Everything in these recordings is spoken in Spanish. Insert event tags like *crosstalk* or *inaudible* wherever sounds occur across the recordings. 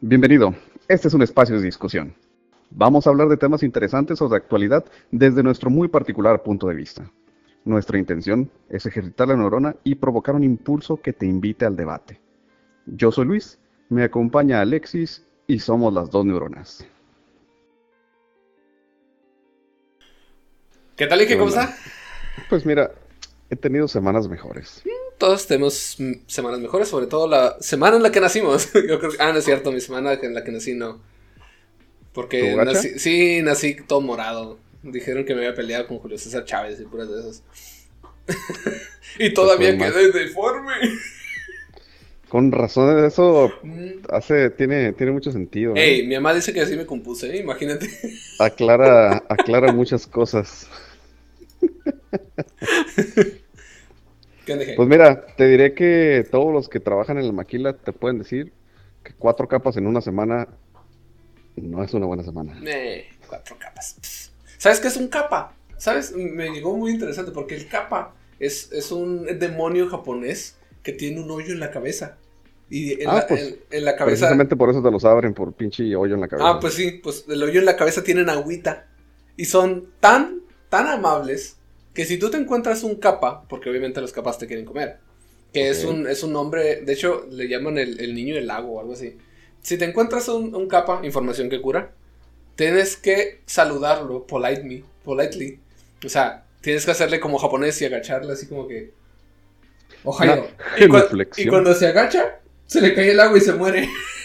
Bienvenido. Este es un espacio de discusión. Vamos a hablar de temas interesantes o de actualidad desde nuestro muy particular punto de vista. Nuestra intención es ejercitar la neurona y provocar un impulso que te invite al debate. Yo soy Luis, me acompaña Alexis y somos las dos neuronas. ¿Qué tal y qué cómo está? Pues mira, he tenido semanas mejores. Todos tenemos semanas mejores, sobre todo la semana en la que nacimos. *laughs* Yo creo que, ah, no es cierto, mi semana en la que nací no. Porque nací, sí, nací todo morado. Dijeron que me había peleado con Julio César Chávez y puras de esas. *laughs* y todavía quedé deforme. Con razón, eso mm. hace, tiene, tiene mucho sentido. Ey, mi mamá dice que así me compuse, ¿eh? imagínate. Aclara, aclara muchas cosas. *laughs* Pues mira, te diré que todos los que trabajan en la maquila te pueden decir que cuatro capas en una semana no es una buena semana. Eh, cuatro capas. ¿Sabes qué es un capa? ¿Sabes? Me llegó muy interesante porque el capa es, es un demonio japonés que tiene un hoyo en la cabeza. Y en, ah, la, pues, en, la cabeza. Precisamente por eso te los abren, por pinche hoyo en la cabeza. Ah, pues sí, pues el hoyo en la cabeza tienen agüita. Y son tan, tan amables que si tú te encuentras un capa, porque obviamente los capas te quieren comer, que es, un, es un nombre, de hecho le llaman el, niño del lago o algo así. Si te encuentras un, capa, información que cura, tienes que saludarlo politely, politely. O sea, tienes que hacerle como japonés y agacharle así como que... Ojalá. Y, y cuando se agacha, se le cae el agua y se muere. *laughs*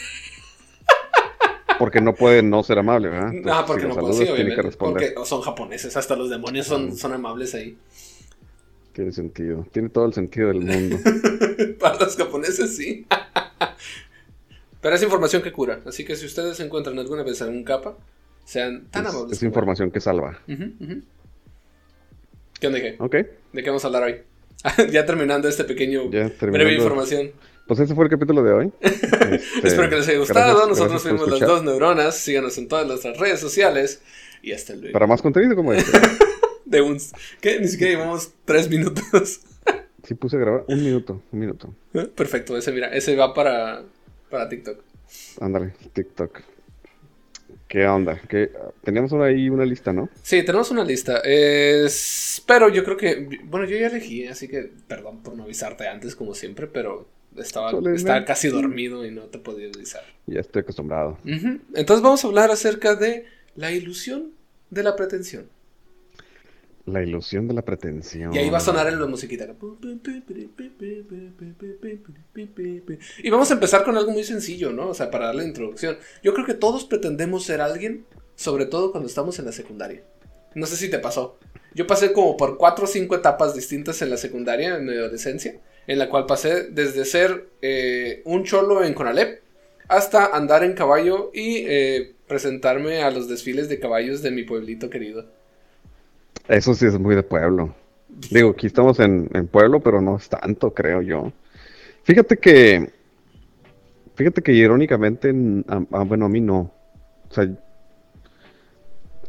Porque no puede no ser amable, ¿verdad? ah, porque no puede, sí, obviamente. Porque son japoneses, hasta los demonios son, son amables ahí. Tiene sentido, tiene todo el sentido del mundo. *laughs* Para los japoneses, sí. *laughs* Pero es información que cura, así que si ustedes encuentran alguna vez algún capa, sean tan amables. Es información que salva. ¿Qué onda, qué? Ok. ¿De qué vamos a hablar hoy? *laughs* ya terminando este pequeño breve información. Pues ese fue el capítulo de hoy. *laughs* Este, Espero que les haya gustado. Nosotros fuimos las dos neuronas. Síganos en todas nuestras redes sociales. Y hasta luego. Para más contenido como este. *laughs* de un... ¿Qué? Ni siquiera llevamos tres minutos. sí, puse a grabar un minuto. Un minuto. Perfecto. Ese, mira, ese va para, para TikTok. Ándale, TikTok. ¿Qué onda? ¿Qué? Teníamos ahí una lista, ¿no? Sí, tenemos una lista. Es... Pero yo creo que. Bueno, yo ya elegí, así que perdón por no avisarte antes, como siempre, pero estaba, estaba casi dormido y no te podía avisar. Ya estoy acostumbrado. Entonces vamos a hablar acerca de la ilusión de la pretensión. La ilusión de la pretensión. Y ahí va a sonar en la musiquita. Y vamos a empezar con algo muy sencillo, ¿no? O sea, para darle la introducción. Yo creo que todos pretendemos ser alguien, sobre todo cuando estamos en la secundaria. No sé si te pasó. Yo pasé como por cuatro o cinco etapas distintas en la secundaria, en mi adolescencia en la cual pasé desde ser eh, un cholo en Conalep hasta andar en caballo y eh, presentarme a los desfiles de caballos de mi pueblito querido. Eso sí es muy de pueblo. Digo, aquí estamos en, pueblo, pero no es tanto, creo yo. Fíjate que, fíjate que irónicamente, bueno, a mí no. O sea,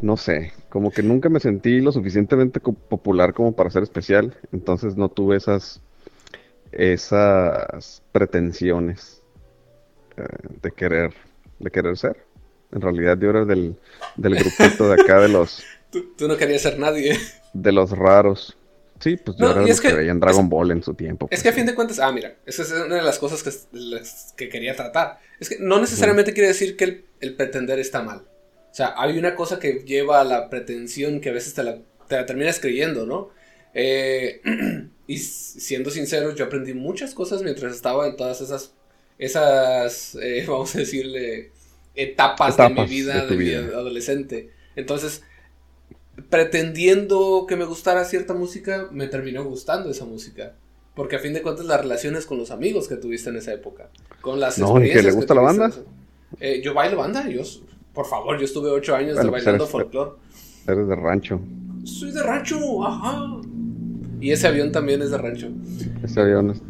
no sé, como que nunca me sentí lo suficientemente popular como para ser especial, entonces no tuve esas esas pretensiones eh, de querer de querer ser. En realidad yo era del, del grupito de acá de los... *laughs* tú, no querías ser nadie. De los raros. Sí, pues yo era de los que, veían Dragon Ball en su tiempo. Es que a pues, fin de cuentas, ah, mira, esa es una de las cosas que, que quería tratar. Es que no necesariamente quiere decir que el, el, pretender está mal. O sea, hay una cosa que lleva a la pretensión que a veces te la, te la terminas creyendo, ¿no? Eh, *clears throat* y siendo sincero, yo aprendí muchas cosas mientras estaba en todas esas, esas eh, *laughs* vamos a decirle, etapas, de mi vida, de, mi adolescente. Entonces, pretendiendo que me gustara cierta música, me terminó gustando esa música. Porque a fin de cuentas las relaciones con los amigos que tuviste en esa época, con las no, ¿y que le gusta la banda? Eh, yo bailo banda, yo, por favor, yo estuve ocho años pues bailando folclore. Eres de rancho. Soy de rancho, ajá. Y ese avión también es de rancho. Ese avión es...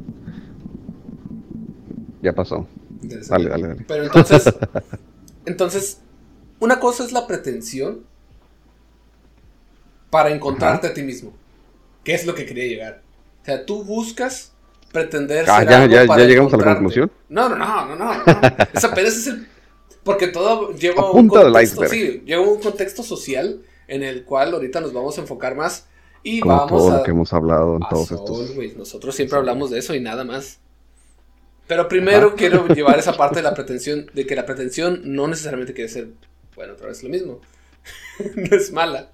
Ya pasó. Dale, dale, dale. Pero entonces, *laughs* entonces, una cosa es la pretensión para encontrarte a ti mismo. ¿Qué es lo que quería llegar? O sea, tú buscas pretender ah, ya, ya, ya llegamos a la conclusión. No, no, no, no, no. *laughs* Esa apenas es el Porque todo lleva A un contexto, sí, lleva un contexto social en el cual ahorita nos vamos a enfocar más y Como vamos todo a... lo que hemos hablado en todos estos. Nosotros siempre hablamos de eso y nada más. Pero primero quiero *laughs* llevar esa parte de la pretensión, de que la pretensión no necesariamente quiere ser, bueno, otra vez lo mismo. *laughs* no es mala.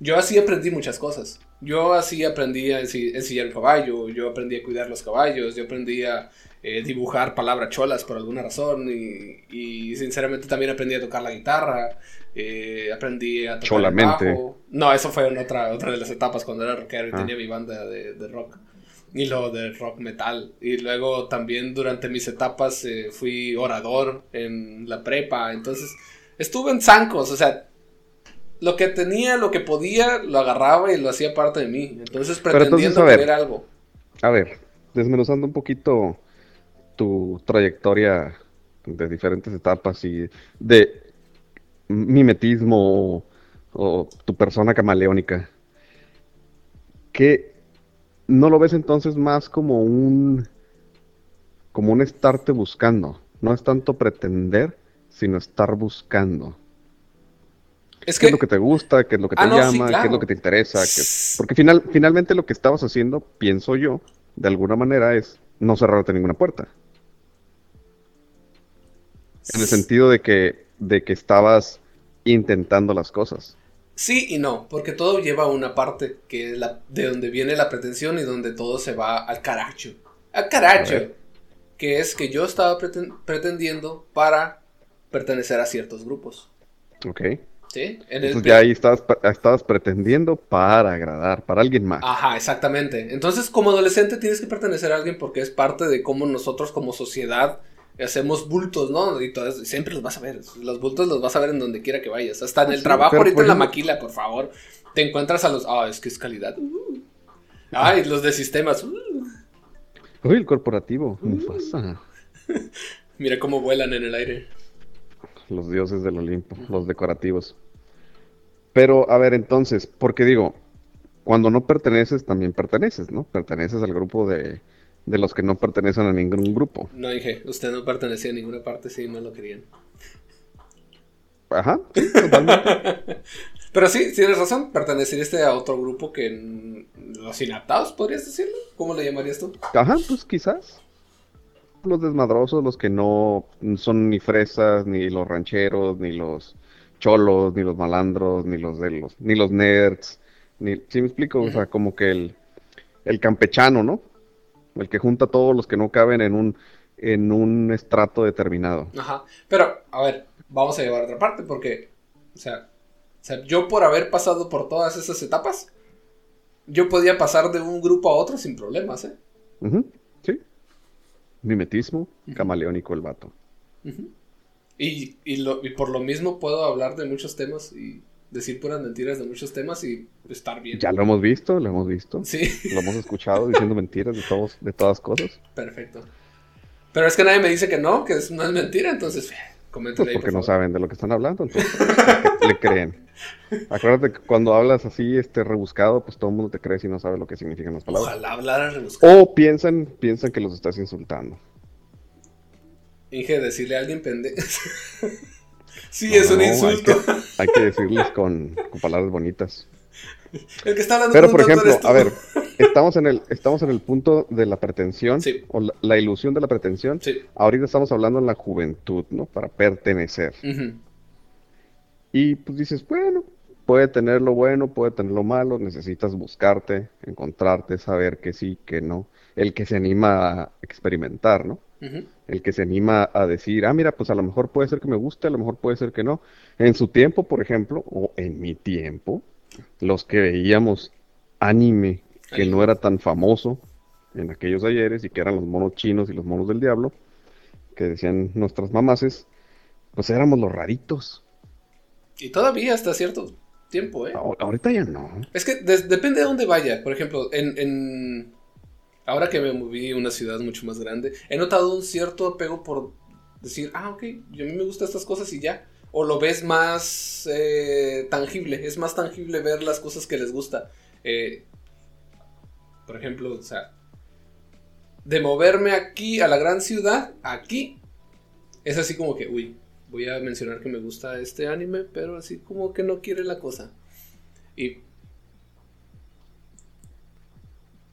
Yo así aprendí muchas cosas. Yo así aprendí a ensi- ensillar un caballo, yo aprendí a cuidar los caballos, yo aprendí a eh, dibujar palabras cholas por alguna razón y, y sinceramente también aprendí a tocar la guitarra, eh, aprendí a tocar Cholamente. el bajo. No, eso fue en otra, otra de las etapas cuando era rockero y Ah. tenía mi banda de, de rock. Y luego de rock metal. Y luego también durante mis etapas eh, fui orador en la prepa. Entonces estuve en zancos. O sea, lo que tenía, lo que podía, lo agarraba y lo hacía parte de mí. Entonces pretendiendo tener algo. A ver, desmenuzando un poquito tu trayectoria de diferentes etapas y de mimetismo o, o tu persona camaleónica, ¿qué no lo ves entonces más como un como un estarte buscando? No es tanto pretender, sino estar buscando. Es ¿Qué que, es lo que te gusta? ¿Qué es lo que te Ah, no, sí, llama? ¿Qué es lo que te interesa? ¿Qué- Porque final, finalmente lo que estabas haciendo, pienso yo, de alguna manera es no cerrarte ninguna puerta. En el sentido de que, de que estabas intentando las cosas. Sí y no, porque todo lleva a una parte que es la, de donde viene la pretensión y donde todo se va al caracho. Al caracho. Que es que yo estaba preten- pretendiendo para pertenecer a ciertos grupos. ¿Ok? ¿Sí? En Entonces ya ahí estabas, estabas pretendiendo para agradar, para alguien más. Ajá, exactamente. Entonces, como adolescente tienes que pertenecer a alguien porque es parte de cómo nosotros como sociedad hacemos bultos, ¿no? Y todo eso, siempre los vas a ver. Los bultos los vas a ver en donde quiera que vayas. Hasta en el Sí, trabajo, ahorita en la maquila, por favor. Te encuentras a los. Ah, es que es calidad. Uh. Ay, los de sistemas. uh. Uy, el corporativo, Mufasa. *laughs* Mira cómo vuelan en el aire. Los dioses del Olimpo, los decorativos. Pero, a ver, entonces, porque digo, cuando no perteneces, también perteneces, ¿no? Perteneces al grupo de, de los que no pertenecen a ningún grupo. No dije, usted no pertenecía a ninguna parte, sí, no lo querían. Ajá, sí, *laughs* totalmente. Pero sí, tienes razón, perteneciste a otro grupo que los inadaptados, podrías decirlo. ¿Cómo le llamarías tú? Ajá, pues quizás. Los desmadrosos, los que no son ni fresas, ni los rancheros, ni los cholos, ni los malandros, ni los de los, ni los nerds, ni, ¿sí me explico? O sea, como que el, el campechano, ¿no? El que junta a todos los que no caben en un, en un estrato determinado. Ajá. Pero, a ver, vamos a llevar otra parte porque, o sea, o sea, yo por haber pasado por todas esas etapas, yo podía pasar de un grupo a otro sin problemas, ¿eh? Ujú, sí. Mimetismo, camaleónico el vato. Y, y, lo- y por lo mismo puedo hablar de muchos temas y decir puras mentiras de muchos temas y estar bien. Ya lo hemos visto, lo hemos visto. Sí, Lo hemos escuchado diciendo mentiras de todos, de todas cosas. perfecto. Pero es que nadie me dice que no, que es, no es mentira, entonces, coméntale Pues ahí, porque por no saben de lo que están hablando, entonces le, le creen. Acuérdate que cuando hablas así, este rebuscado, pues todo el mundo te cree si no sabe lo que significan las palabras. Ojalá hablara rebuscado. O piensan, piensan que los estás insultando. Inge, decirle a alguien pendejo. *laughs* sí, No, es un no, hay insulto. que- Hay que decirles con, con palabras bonitas. El que está hablando Pero por ejemplo, eres a ver, estamos en el, estamos en el punto de la pretensión, Sí. o la, la ilusión de la pretensión. Sí. Ahorita estamos hablando en la juventud, ¿no? Para pertenecer. Y pues dices, bueno, puede tener lo bueno, puede tener lo malo, necesitas buscarte, encontrarte, saber que sí, que no. El que se anima a experimentar, ¿no? El que se anima a decir, ah, mira, pues a lo mejor puede ser que me guste, a lo mejor puede ser que no. En su tiempo, por ejemplo, o en mi tiempo, los que veíamos anime que no era tan famoso en aquellos ayeres y que eran los monos chinos y los monos del diablo, que decían nuestras mamases, pues éramos los raritos. Y todavía hasta cierto tiempo, ¿eh? Ahor- Ahorita ya no. Es que depende de dónde vaya. Por ejemplo, en, en- ahora que me moví a una ciudad mucho más grande, he notado un cierto apego por decir, ah, ok, yo a mí me gustan estas cosas y ya. O lo ves más eh, tangible, es más tangible ver las cosas que les gusta. Eh, por ejemplo, o sea, de moverme aquí a la gran ciudad, aquí, es así como que, uy, voy a mencionar que me gusta este anime, pero así como que no quiere la cosa. Y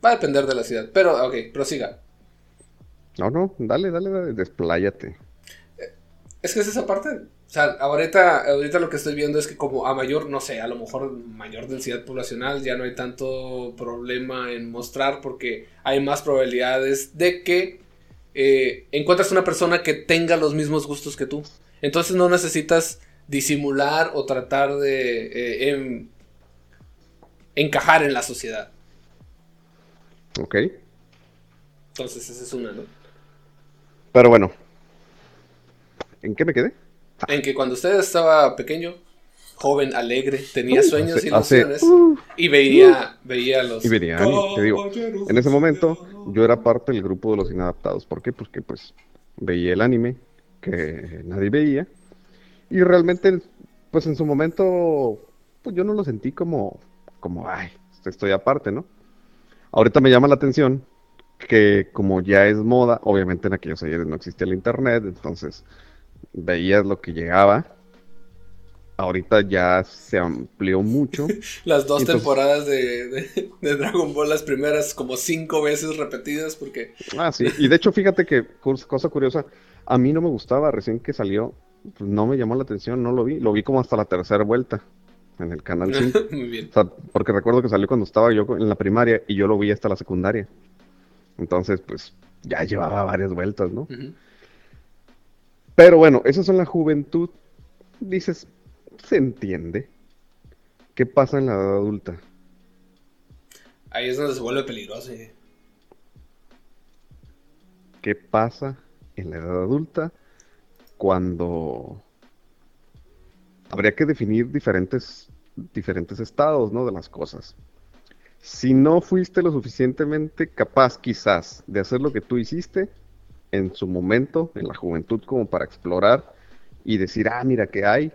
va a depender de la ciudad, pero ok, prosiga. No, no, dale, dale, dale, despláyate. Es que es esa parte. O sea, ahorita, ahorita lo que estoy viendo es que como a mayor, no sé, a lo mejor mayor densidad poblacional ya no hay tanto problema en mostrar porque hay más probabilidades de que eh, encuentras una persona que tenga los mismos gustos que tú. Entonces no necesitas disimular o tratar de eh, em, encajar en la sociedad. Ok. Entonces esa es una, ¿no? Pero bueno, ¿en qué me quedé? En que cuando usted estaba pequeño, joven, alegre, tenía Uh, sueños hace- y ilusiones hace- uh, y veía, veía los... Y venía, te digo, en ese momento yo era parte del grupo de los inadaptados. ¿Por qué? Porque pues veía el anime que nadie veía y realmente pues en su momento pues yo no lo sentí como, como, ay, estoy aparte, ¿no? Ahorita me llama la atención que como ya es moda, obviamente en aquellos ayeres no existía el internet, entonces veías lo que llegaba. Ahorita ya se amplió mucho. *laughs* Las dos Entonces- temporadas de, de- de Dragon Ball, las primeras como cinco veces repetidas, porque Ah, sí. Y de hecho, fíjate que, cosa curiosa, a mí no me gustaba recién que salió, pues no me llamó la atención, no lo vi. Lo vi como hasta la tercera vuelta en el canal 5. *laughs* muy bien. O sea, porque recuerdo que salió cuando estaba yo en la primaria y yo lo vi hasta la secundaria. Entonces, pues ya llevaba varias vueltas, ¿no? Pero bueno, esas son la juventud. Dices, se entiende. ¿Qué pasa en la edad adulta? Ahí es donde se vuelve peligroso. eh. qué pasa en la edad adulta cuando habría que definir diferentes, diferentes estados, ¿no? de las cosas. Si no fuiste lo suficientemente capaz, quizás, de hacer lo que tú hiciste en su momento, en la juventud, como para explorar y decir, ah, mira qué hay,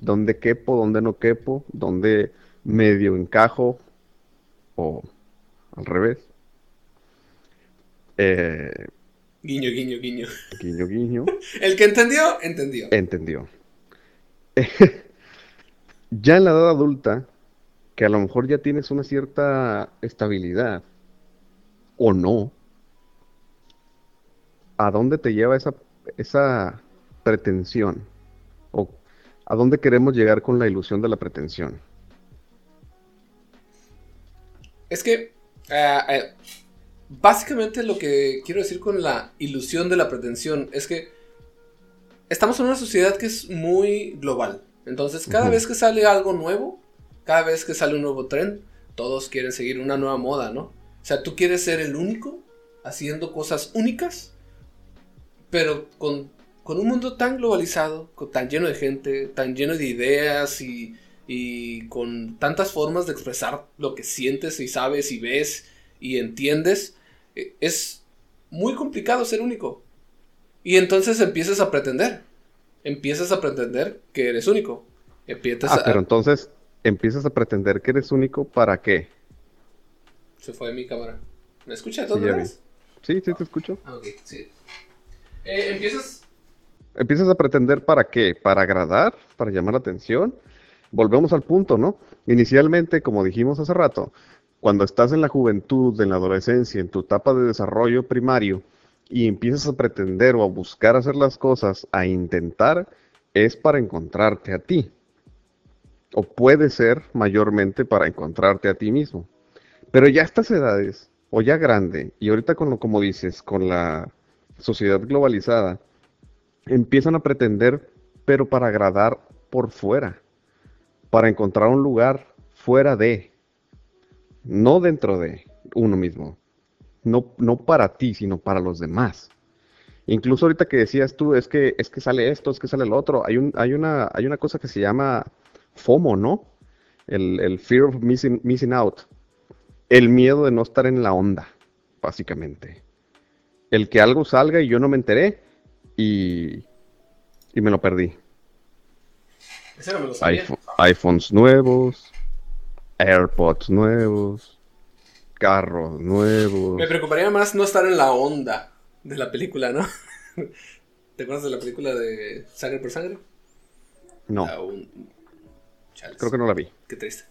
dónde quepo, dónde no quepo, dónde medio encajo, o al revés. Eh, Guiño, guiño, guiño. guiño, guiño. *laughs* El que entendió, entendió. Entendió. *laughs* ya en la edad adulta, que a lo mejor ya tienes una cierta estabilidad, o no, ¿a dónde te lleva esa, esa pretensión? ¿O a dónde queremos llegar con la ilusión de la pretensión? Es que, ah, eh, básicamente lo que quiero decir con la ilusión de la pretensión es que estamos en una sociedad que es muy global. Entonces, cada vez que sale algo nuevo, cada vez que sale un nuevo tren, todos quieren seguir una nueva moda, ¿no? O sea, tú quieres ser el único haciendo cosas únicas, pero con, con un mundo tan globalizado, con- tan lleno de gente, tan lleno de ideas y, y con tantas formas de expresar lo que sientes y sabes y ves y entiendes, eh, es muy complicado ser único. Y entonces empiezas a pretender. Empiezas a pretender que eres único. Empiezas Ah, a... pero entonces empiezas a pretender que eres único para qué? Se fue mi cámara. ¿Me escuchas Sí, otra vez? Sí, sí, te escucho. Ah, ok, sí. Eh, empiezas... Empiezas a pretender para qué? Para agradar, para llamar la atención. Volvemos al punto, ¿no? Inicialmente, como dijimos hace rato, cuando estás en la juventud, en la adolescencia, en tu etapa de desarrollo primario, y empiezas a pretender o a buscar hacer las cosas, a intentar, es para encontrarte a ti. O puede ser mayormente para encontrarte a ti mismo. Pero ya estas edades, o ya grande, y ahorita con lo como dices, con la sociedad globalizada, empiezan a pretender, pero para agradar por fuera, para encontrar un lugar fuera de, no dentro de uno mismo, no, no para ti, sino para los demás. Incluso ahorita que decías tú, es que, es que sale esto, es que sale lo otro, hay, un, hay, una, hay una cosa que se llama FOMO, ¿no? El, el fear of missing, missing out, el miedo de no estar en la onda, básicamente. El que algo salga y yo no me enteré, y, y me lo perdí. Ese no me lo sabía. iPhone- iPhones nuevos, AirPods nuevos, carros nuevos. Me preocuparía más no estar en la onda de la película, ¿no? *laughs* ¿Te acuerdas de la película de Sangre por Sangre? No, un- creo que no la vi. Qué triste.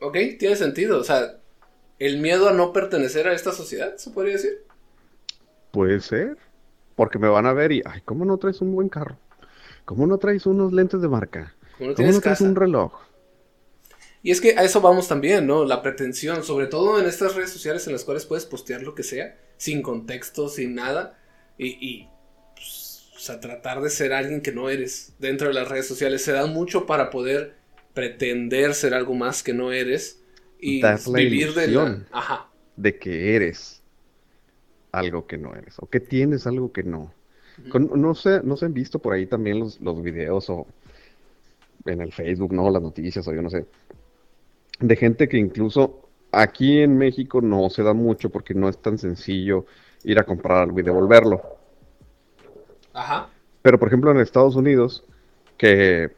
Ok, tiene sentido. O sea, el miedo a no pertenecer a esta sociedad, se podría decir. Puede ser. Porque me van a ver y, ay, ¿cómo no traes un buen carro? ¿Cómo no traes unos lentes de marca? No ¿Cómo no traes casa. un reloj? Y es que a eso vamos también, ¿no? La pretensión, sobre todo en estas redes sociales en las cuales puedes postear lo que sea, sin contexto, sin nada, y, y, pues, o sea, tratar de ser alguien que no eres dentro de las redes sociales. Se da mucho para poder pretender ser algo más que no eres y la vivir de la... Ajá. de que eres algo que no eres, o que tienes algo que no. Con- no sé, no se han visto por ahí también los, los videos o en el Facebook, ¿no? Las noticias o yo no sé. De gente que incluso aquí en México no se da mucho porque no es tan sencillo ir a comprar algo y devolverlo. Ajá. Pero por ejemplo en Estados Unidos, que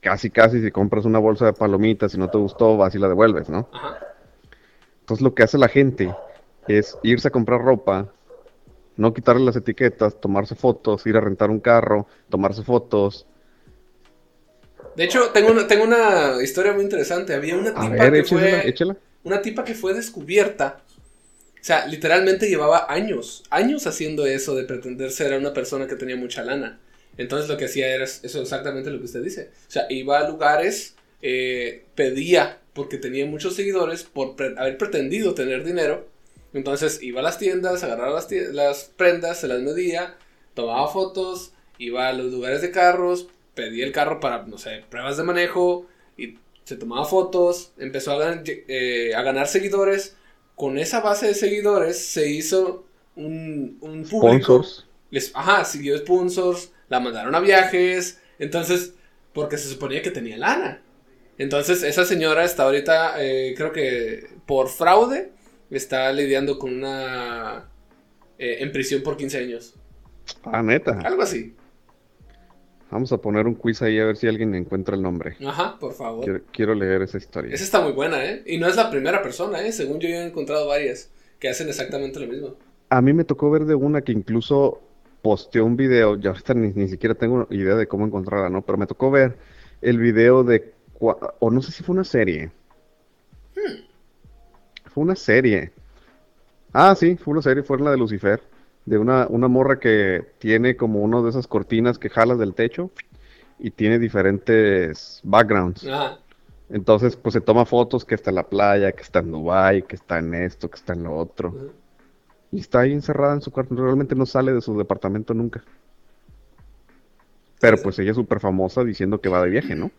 casi casi si compras una bolsa de palomitas y no te gustó, vas y la devuelves, ¿no? Ajá. Entonces lo que hace la gente es irse a comprar ropa, no quitarle las etiquetas, tomarse fotos, ir a rentar un carro, tomarse fotos. De hecho, tengo una, tengo una historia muy interesante. Había una tipa ver, que échela, fue... échela. Una tipa que fue descubierta. O sea, literalmente llevaba años, años haciendo eso de pretender ser una persona que tenía mucha lana. Entonces lo que hacía era eso exactamente lo que usted dice. O sea, iba a lugares, eh, pedía, porque tenía muchos seguidores, por pre- haber pretendido tener dinero. Entonces iba a las tiendas, agarraba las, tie- las prendas, se las medía, tomaba fotos, iba a los lugares de carros, pedía el carro para, no sé, pruebas de manejo, y se tomaba fotos, empezó a, gan- eh, a ganar seguidores. Con esa base de seguidores se hizo un, un público. Sponsors. Les, ajá, siguió sponsors, la mandaron a viajes. Entonces, porque se suponía que tenía lana. Entonces, esa señora está ahorita, eh, creo que por fraude, está lidiando con una. eh, en prisión por 15 años. Ah, neta. Algo así. Vamos a poner un quiz ahí a ver si alguien encuentra el nombre. Ajá, por favor. Quiero, quiero leer esa historia. Esa está muy buena, ¿eh? Y no es la primera persona, ¿eh? Según yo, yo he encontrado varias que hacen exactamente lo mismo. A mí me tocó ver de una que incluso posteó un video, ya ahorita ni, ni siquiera tengo idea de cómo encontrarla, ¿no? Pero me tocó ver el video de, cua- o no sé si fue una serie. Fue una serie. Ah, sí, fue una serie, fue la de Lucifer, de una, una morra que tiene como una de esas cortinas que jalas del techo y tiene diferentes backgrounds. Ajá. Entonces, pues se toma fotos que está en la playa, que está en Dubai, que está en esto, que está en lo otro. Y está ahí encerrada en su cuarto, realmente no sale de su departamento nunca. Pero pues ella es súper famosa diciendo que va de viaje, ¿no?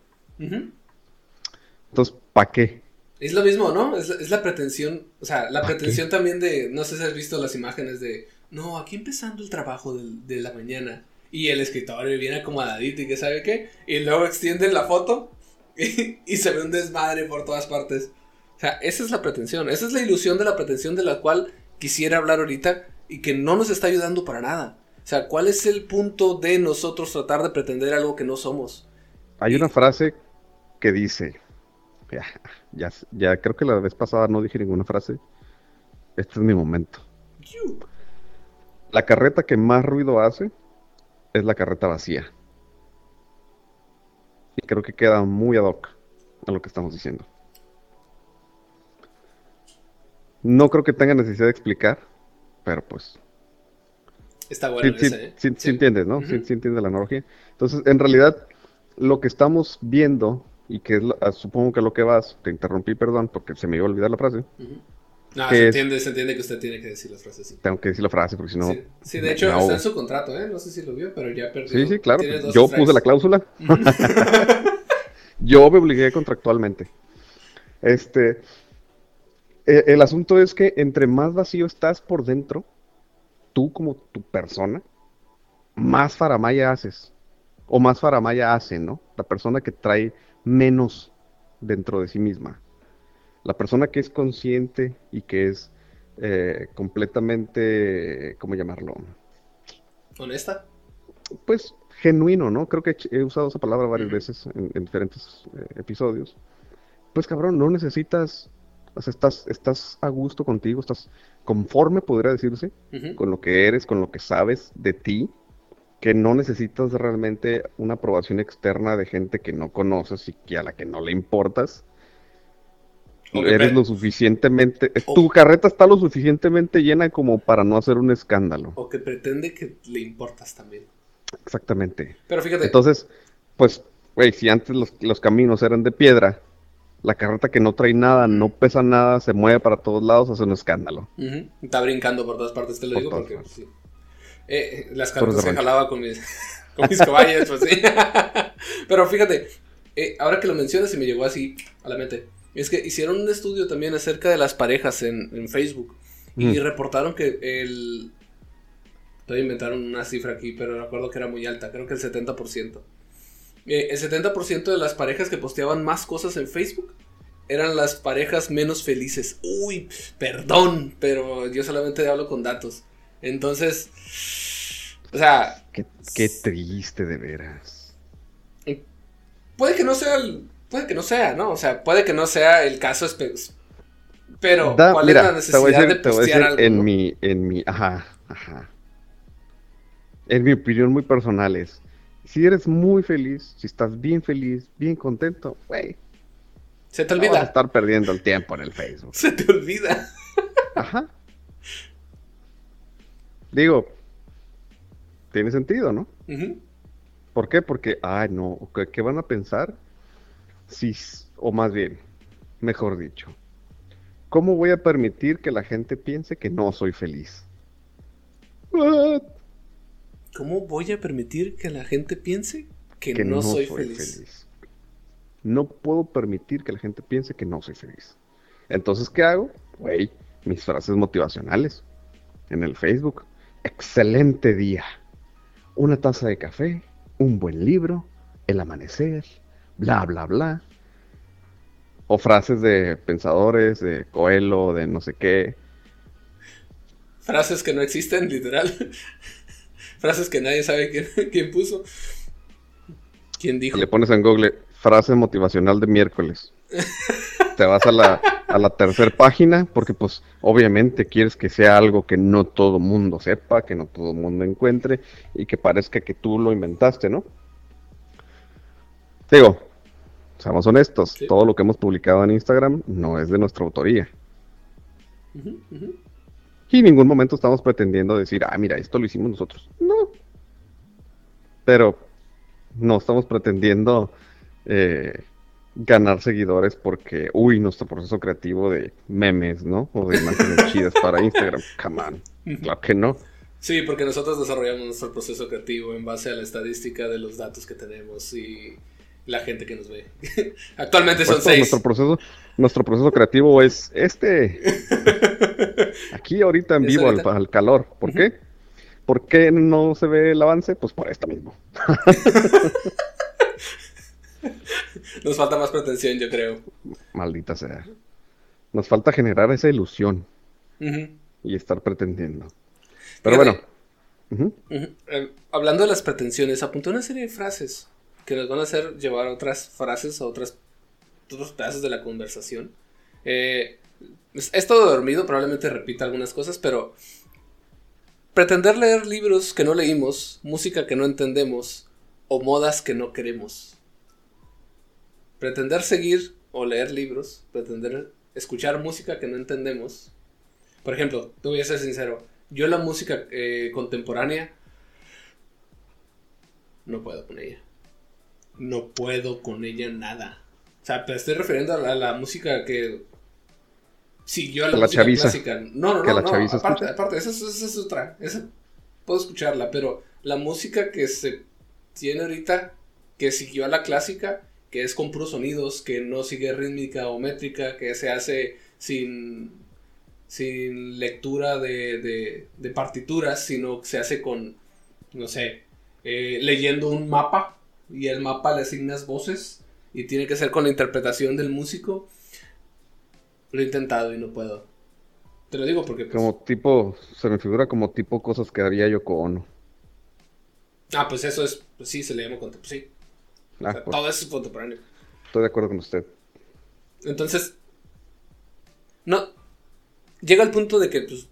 Entonces, ¿para qué? Es lo mismo, ¿no? Es, la- es la pretensión, o sea, la ¿Pa' pretensión también de, no sé si has visto las imágenes de, no, aquí empezando el trabajo de la mañana. Y el escritorio viene acomodadito y que sabe qué. Y luego extienden la foto *laughs* y, y se ve un desmadre por todas partes. O sea, esa es la pretensión, esa es la ilusión de la pretensión de la cual quisiera hablar ahorita y que no nos está ayudando para nada. O sea, ¿cuál es el punto de nosotros tratar de pretender algo que no somos? Hay Y- una frase que dice, ya, ya, ya creo que la vez pasada no dije ninguna frase. Este es mi momento. La carreta que más ruido hace es la carreta vacía. Y creo que queda muy ad hoc a lo que estamos diciendo. No creo que tenga necesidad de explicar, pero pues Está bueno sí, sí, ese, ¿eh? sí- sí entiendes, ¿no? Sí, sí entiendes la analogía. Entonces, en realidad, lo que estamos viendo, y que es, supongo que lo que vas, te interrumpí, perdón, porque se me iba a olvidar la frase. No, ¿Qué se entiende, se entiende que usted tiene que decir las frases. Tengo que decir la frase, porque si no... sí. Sí, de hecho, está en su contrato, ¿eh? No sé si lo vio, pero ya perdió. Sí, sí, claro. Yo strikes. puse la cláusula. *laughs* Yo me obligué contractualmente. Este, e- el asunto es que entre más vacío estás por dentro, tú como tu persona, más faramaya haces. O más faramaya hace, ¿no? La persona que trae menos dentro de sí misma. La persona que es consciente y que es eh, completamente, ¿cómo llamarlo? ¿Honesta? pues genuino, ¿no? Creo que he usado esa palabra varias veces en, en diferentes eh, episodios. Pues cabrón, no necesitas o sea, estás, estás a gusto contigo, estás conforme, podría decirse, con lo que eres, con lo que sabes de ti, que no necesitas realmente una aprobación externa de gente que no conoces y que a la que no le importas. Eres lo suficientemente, o- tu carreta está lo suficientemente llena como para no hacer un escándalo. O que pretende que le importas también. Exactamente. Pero fíjate, Entonces, pues, güey, si antes los, los caminos eran de piedra, la carreta que no trae nada, no pesa nada, se mueve para todos lados, hace un escándalo. está brincando por todas partes, te lo Por digo porque sí. Eh, las de cartas que rancho. jalaba con mis, *laughs* con mis caballos, pues sí. *laughs* Pero fíjate, eh, ahora que lo mencionas y me llegó así a la mente, es que hicieron un estudio también acerca de las parejas en, en Facebook y Mm. reportaron que el... Todavía inventaron una cifra aquí, pero recuerdo que era muy alta, creo que el 70%. Eh, el 70% de las parejas que posteaban más cosas en Facebook eran las parejas menos felices. Uy, perdón, pero yo solamente hablo con datos. Entonces, o sea, Qué, qué triste de veras. puede que no sea el, puede que no sea, ¿no? O sea, puede que no sea el caso pero Da- ¿cuál mira, es la necesidad decir, de postear decir algo? en no? mi, en mi, ajá, ajá. En mi opinión muy personal es, si eres muy feliz, si estás bien feliz, bien contento, güey, Se te no vas a olvida. estar perdiendo el tiempo en el Facebook. Se te olvida. Ajá. Digo, tiene sentido, ¿no? ¿Por qué? Porque, ay, no, ¿qué, qué van a pensar? Si, o más bien, mejor dicho, ¿cómo voy a permitir que la gente piense que no soy feliz? What? ¿Cómo voy a permitir que la gente piense que, Que no, soy, feliz? No puedo permitir que la gente piense que no soy feliz. Entonces, ¿qué hago? Güey, mis frases motivacionales en el Facebook. Excelente día. Una taza de café, un buen libro, el amanecer, bla, bla, bla. O frases de pensadores, de Coelho, de no sé qué. Frases que no existen, literal. Frases que nadie sabe quién, quién puso. ¿Quién dijo? Le pones en Google frase motivacional de miércoles. Te vas a la, a la tercera página porque pues obviamente quieres que sea algo que no todo mundo sepa, que no todo mundo encuentre y que parezca que tú lo inventaste, ¿no? Digo, seamos honestos, Sí. todo lo que hemos publicado en Instagram no es de nuestra autoría. Y en ningún momento estamos pretendiendo decir, ah, mira, esto lo hicimos nosotros. No. Pero no estamos pretendiendo eh, ganar seguidores porque, uy, nuestro proceso creativo de memes, ¿no? O de imágenes *laughs* chidas para Instagram. Come on. Claro que no. Sí, porque nosotros desarrollamos nuestro proceso creativo en base a la estadística de los datos que tenemos y la gente que nos ve. *laughs* Actualmente son seis. nuestro proceso, nuestro proceso creativo es este. *laughs* Aquí ahorita en vivo al, ahorita. al calor. ¿Por qué? ¿Por qué no se ve el avance? Pues por esto mismo. *laughs* Nos falta más pretensión, yo creo. Maldita sea. Nos falta generar esa ilusión y estar pretendiendo. Pero Fíjate. bueno. Eh, hablando de las pretensiones, apunté una serie de frases que nos van a hacer llevar otras frases, a otras, otros pedazos de la conversación. Eh, es- he estado dormido, probablemente repita algunas cosas, pero pretender leer libros que no leímos, música que no entendemos o modas que no queremos. Pretender seguir o leer libros, pretender escuchar música que no entendemos. Por ejemplo, te voy a ser sincero, yo la música eh, contemporánea no puedo con ella. No puedo con ella nada. O sea, te estoy refiriendo a la, a la música que siguió a la, música chaviza. clásica. No, no, no, la no, aparte, escucha. aparte, esa, es- esa es otra. Esa puedo escucharla, pero la música que se tiene ahorita, que siguió a la clásica, que es con puros sonidos, que no sigue rítmica o métrica, que se hace sin, sin lectura de, de- de partituras, sino que se hace con, no sé, eh, leyendo un mapa y el mapa le asignas voces y tiene que ser con la interpretación del músico. Lo he intentado y no puedo. Te lo digo porque... pues, Como tipo, se me figura como tipo cosas que haría Yoko Ono. Ah, pues eso es, pues sí, se le llama contemporáneo. Sí, o Ah, sea, pues, todo eso es contemporáneo. estoy de acuerdo con usted. Entonces, No. Llega al punto de que, pues,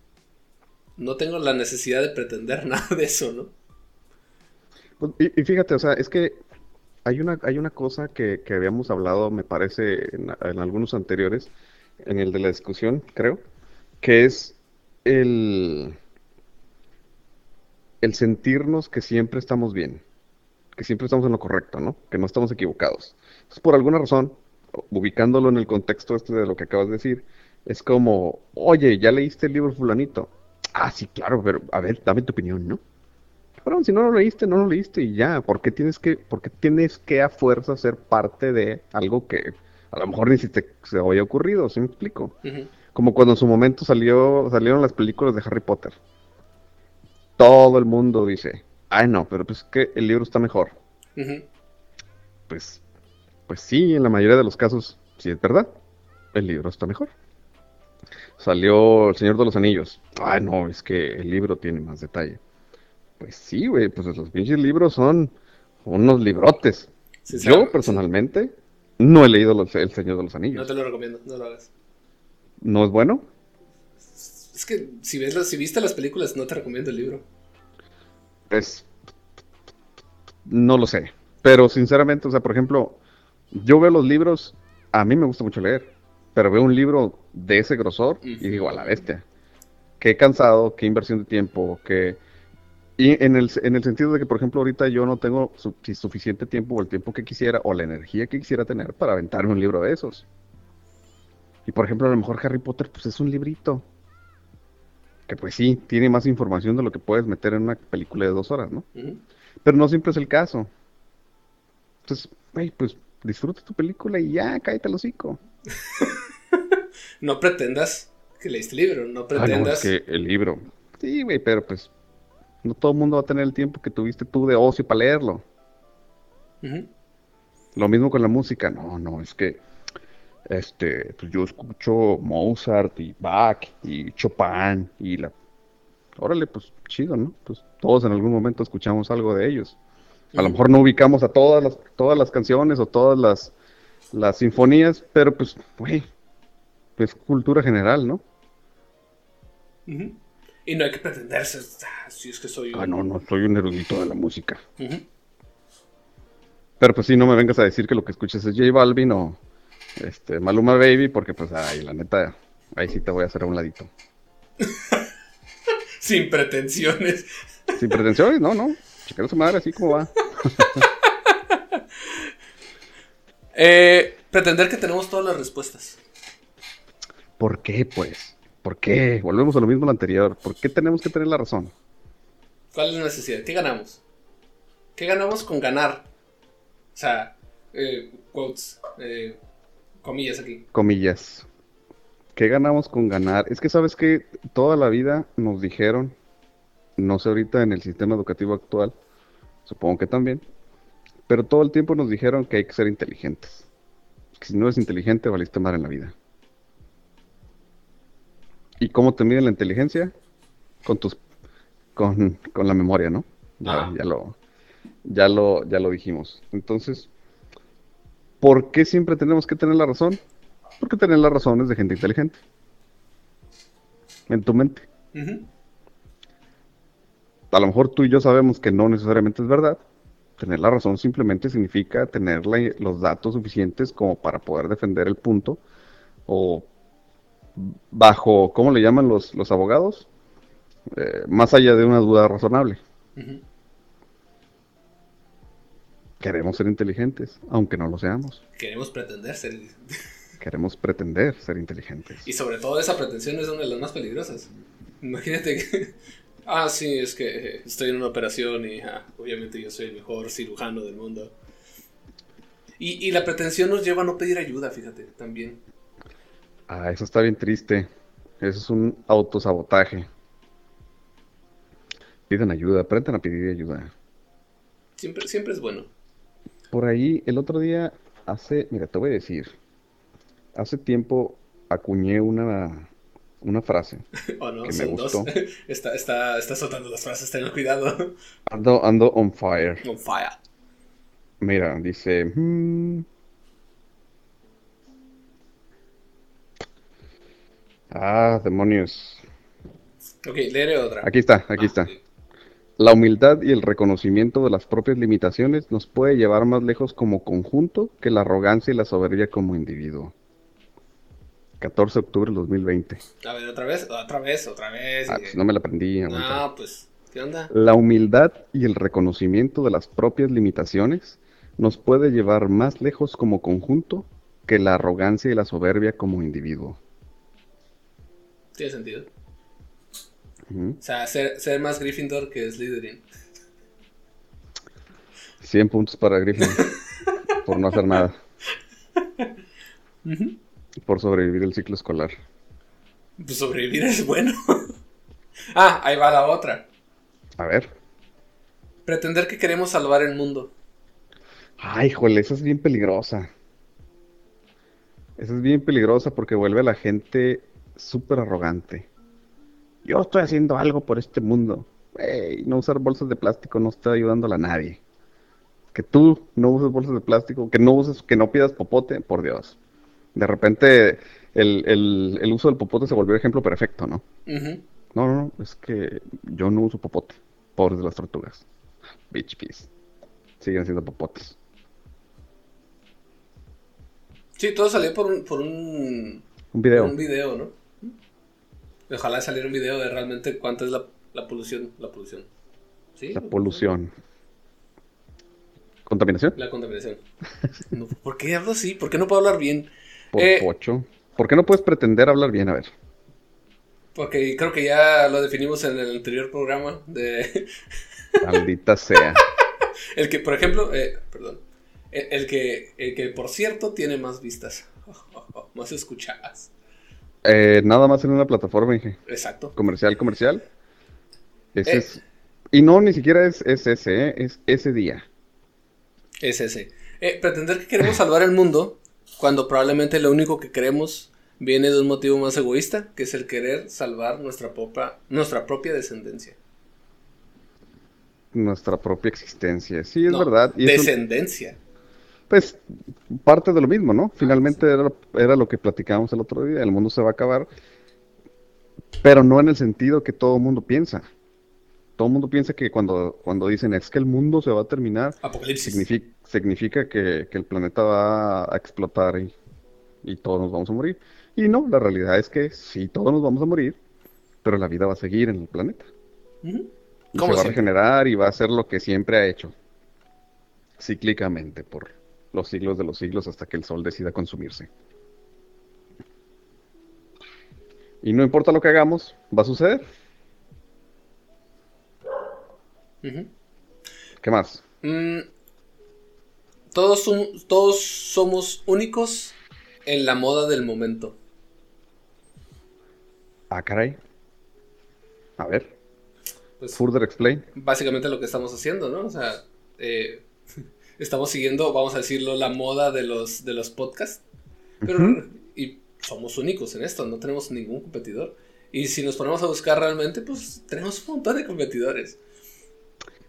no tengo la necesidad de pretender *laughs* nada de eso, ¿no? Pues, y, fíjate, o sea, es que hay una, hay una cosa que, habíamos hablado, me parece, en, algunos anteriores, en el de la discusión, creo, que es el, el sentirnos que siempre estamos bien, que siempre estamos en lo correcto, ¿no? Que no estamos equivocados. Entonces, por alguna razón, ubicándolo en el contexto este de lo que acabas de decir, es como, oye, ¿ya leíste el libro fulanito? Ah, sí, claro, pero a ver, dame tu opinión, ¿no? Si no lo leíste, no lo leíste y ya. ¿Por qué tienes que, por tienes que a fuerza ser parte de algo que a lo mejor ni si te se había ocurrido? ¿Sí me explico? Como cuando en su momento salió, salieron las películas de Harry Potter. Todo el mundo dice, ay no, pero pues que el libro está mejor. Pues, pues sí, en la mayoría de los casos sí es verdad. El libro está mejor. Salió El Señor de los Anillos. Ay no, es que el libro tiene más detalle. Pues sí, güey, pues los pinches libros son unos librotes. Yo personalmente no he leído El Señor de los Anillos. No te lo recomiendo, no lo hagas. ¿No es bueno? Es que si ves si viste las películas, no te recomiendo el libro. Pues no lo sé. Pero sinceramente, o sea, por ejemplo, yo veo los libros, a mí me gusta mucho leer, pero veo un libro de ese grosor y digo, a la bestia. Qué cansado, qué inversión de tiempo, qué y en el, en el sentido de que, por ejemplo, ahorita yo no tengo suficiente tiempo o el tiempo que quisiera o la energía que quisiera tener para aventarme un libro de esos. Y por ejemplo, a lo mejor Harry Potter, pues es un librito. Que pues sí, tiene más información de lo que puedes meter en una película de dos horas, ¿no? Pero no siempre es el caso. Entonces, güey, pues disfruta tu película y ya, cállate el hocico. *laughs* no pretendas que leíste el libro, no pretendas. Ah, no, es que el libro. Sí, güey, pero pues no todo el mundo va a tener el tiempo que tuviste tú de ocio para leerlo. Lo mismo con la música. No, no, es que este, pues yo escucho Mozart y Bach y Chopin y la... Órale, pues chido, ¿no? Pues todos en algún momento escuchamos algo de ellos. A lo mejor no ubicamos a todas las, todas las canciones o todas las, las sinfonías, pero pues, güey, es cultura general, ¿no? Y no hay que pretenderse, ah, si es que soy un... Ah, no, no, soy un erudito de la música. Pero pues sí, no me vengas a decir que lo que escuches es J Balvin o este, Maluma Baby, porque pues, ay, la neta, ahí sí te voy a hacer a un ladito. *laughs* Sin pretensiones. Sin pretensiones, no, no. Checar su madre así como va. *laughs* eh, pretender que tenemos todas las respuestas. ¿Por qué, pues? ¿Por qué? Volvemos a lo mismo lo anterior. ¿Por qué tenemos que tener la razón? ¿Cuál es la necesidad? ¿Qué ganamos? ¿Qué ganamos con ganar? O sea, eh, quotes, eh, comillas aquí. Comillas. ¿Qué ganamos con ganar? Es que sabes que toda la vida nos dijeron, no sé ahorita en el sistema educativo actual, supongo que también, pero todo el tiempo nos dijeron que hay que ser inteligentes. Que si no eres inteligente, valiste mal en la vida. ¿Y cómo te miden la inteligencia? Con tus con, la memoria, ¿no? Ya, ya, lo ya lo ya lo dijimos. Entonces, ¿por qué siempre tenemos que tener la razón? Porque tener la razón es de gente inteligente. En tu mente. A lo mejor tú y yo sabemos que no necesariamente es verdad. Tener la razón simplemente significa tener los datos suficientes como para poder defender el punto o bajo, ¿cómo le llaman los, los abogados? Eh, más allá de una duda razonable. Queremos ser inteligentes, aunque no lo seamos. Queremos pretender ser *laughs* Queremos pretender ser inteligentes. Y sobre todo esa pretensión es una de las más peligrosas. Imagínate que... *laughs* Ah, sí, es que estoy en una operación y ah, obviamente yo soy el mejor cirujano del mundo. Y, y la pretensión nos lleva a no pedir ayuda, fíjate, también. Ah, eso está bien triste. Eso es un autosabotaje. Piden ayuda, aprendan a pedir ayuda. Siempre, siempre es bueno. Por ahí, el otro día, hace, mira, te voy a decir, hace tiempo acuñé una, una frase *laughs* oh, no, que me gustó. *laughs* está, está, está soltando las frases, ten cuidado. Ando, ando on fire. On fire. Mira, dice, hmm, Ah, demonios. Ok, leeré otra. Aquí está, aquí Ah, está. La humildad y el reconocimiento de las propias limitaciones nos puede llevar más lejos como conjunto que la arrogancia y la soberbia como individuo. 14 de octubre del 2020. A ver, otra vez, otra vez, otra vez. Ah, pues no me la aprendí. aguanta. No, pues, ¿qué onda? La humildad y el reconocimiento de las propias limitaciones nos puede llevar más lejos como conjunto que la arrogancia y la soberbia como individuo. Tiene sentido. O sea, ser, ser más Gryffindor que Slytherin. 100 puntos para Griffin *laughs* por no hacer nada. Por sobrevivir el ciclo escolar. Pues sobrevivir es bueno. *laughs* ah, ahí va la otra. A ver. Pretender que queremos salvar el mundo. Ay, jole, esa es bien peligrosa. Esa es bien peligrosa porque vuelve a la gente súper arrogante. Yo estoy haciendo algo por este mundo. No usar bolsas de plástico no está ayudándole a nadie. Que tú no uses bolsas de plástico, que no uses, que no pidas popote, por Dios. De repente el, el- el uso del popote se volvió ejemplo perfecto, ¿no? No, no, no, es que yo no uso popote. Pobres de las tortugas. Bitch peas. Siguen siendo popotes. Sí, todo salió por un, por un, Un video. por un video, ¿no? Ojalá saliera un video de realmente cuánto es la, la polución. La polución. ¿Sí? La polución. ¿Contaminación? La contaminación. *laughs* No, ¿Por qué hablo así? ¿Por qué no puedo hablar bien? Por Eh, pocho. ¿Por qué no puedes pretender hablar bien? A ver. Porque creo que ya lo definimos en el anterior programa de *laughs* Maldita sea. el que, por ejemplo, eh, perdón, el, el que, el que por cierto tiene más vistas, *laughs* más escuchadas. Eh, nada más en una plataforma, dije. Exacto. Comercial, comercial. Ese Eh. es. Y no, ni siquiera es, es ese, ¿eh? es ese día. Es ese. Eh, pretender que queremos salvar el mundo cuando probablemente lo único que queremos viene de un motivo más egoísta, que es el querer salvar nuestra propia, nuestra propia descendencia. Nuestra propia existencia. Sí, es No, verdad. Y es un- descendencia. Pues parte de lo mismo, ¿no? Finalmente era, lo- era lo que platicábamos el otro día. El mundo se va a acabar. Pero no en el sentido que todo el mundo piensa. Todo el mundo piensa que cuando, cuando dicen es que el mundo se va a terminar, Apocalipsis. significa, significa que, que el planeta va a explotar y, y todos nos vamos a morir. Y no, la realidad es que sí, todos nos vamos a morir, pero la vida va a seguir en el planeta. Y se va a regenerar y va a hacer lo que siempre ha hecho. Cíclicamente, por los siglos de los siglos, hasta que el sol decida consumirse. Y no importa lo que hagamos, va a suceder. ¿Qué más? Mm, todos, todos somos únicos en la moda del momento. Ah, caray. A ver, Pues further explain. básicamente lo que estamos haciendo, ¿no? O sea, eh, *laughs* estamos siguiendo, vamos a decirlo, la moda de los, de los podcasts. Pero, y somos únicos en esto, no tenemos ningún competidor. Y si nos ponemos a buscar realmente, pues tenemos un montón de competidores.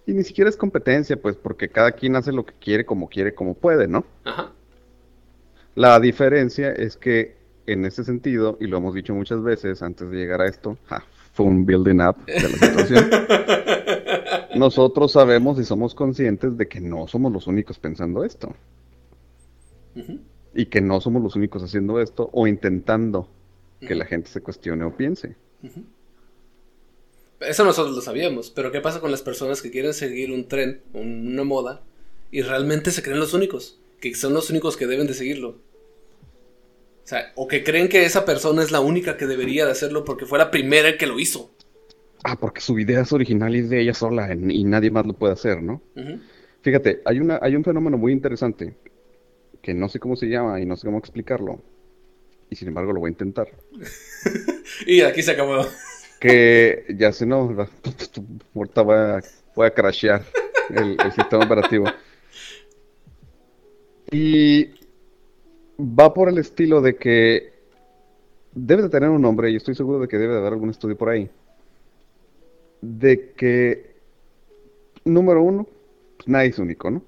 Y ni siquiera es competencia, pues, porque cada quien hace lo que quiere, como quiere, como puede, ¿no? Ajá. La diferencia es que en ese sentido, y lo hemos dicho muchas veces antes de llegar a esto, ja, fue un building up de la *laughs* situación. Nosotros sabemos y somos conscientes de que no somos los únicos pensando esto. Y que no somos los únicos haciendo esto o intentando que la gente se cuestione o piense. Eso nosotros lo sabíamos, pero ¿qué pasa con las personas que quieren seguir un tren, un- una moda, y realmente se creen los únicos? Que son los únicos que deben de seguirlo. O sea, o que creen que esa persona es la única que debería de hacerlo porque fue la primera que lo hizo. Ah, porque su idea es original y es de ella sola en- y nadie más lo puede hacer, ¿no? Fíjate, hay una, hay un fenómeno muy interesante que no sé cómo se llama y no sé cómo explicarlo. Y sin embargo lo voy a intentar. *laughs* Y aquí se acabó. Que ya sé, no, ahorita voy a, voy a crashear el, el sistema operativo. Y va por el estilo de que debe de tener un nombre, y estoy seguro de que debe de haber algún estudio por ahí, de que, número uno, pues nadie es único, ¿no?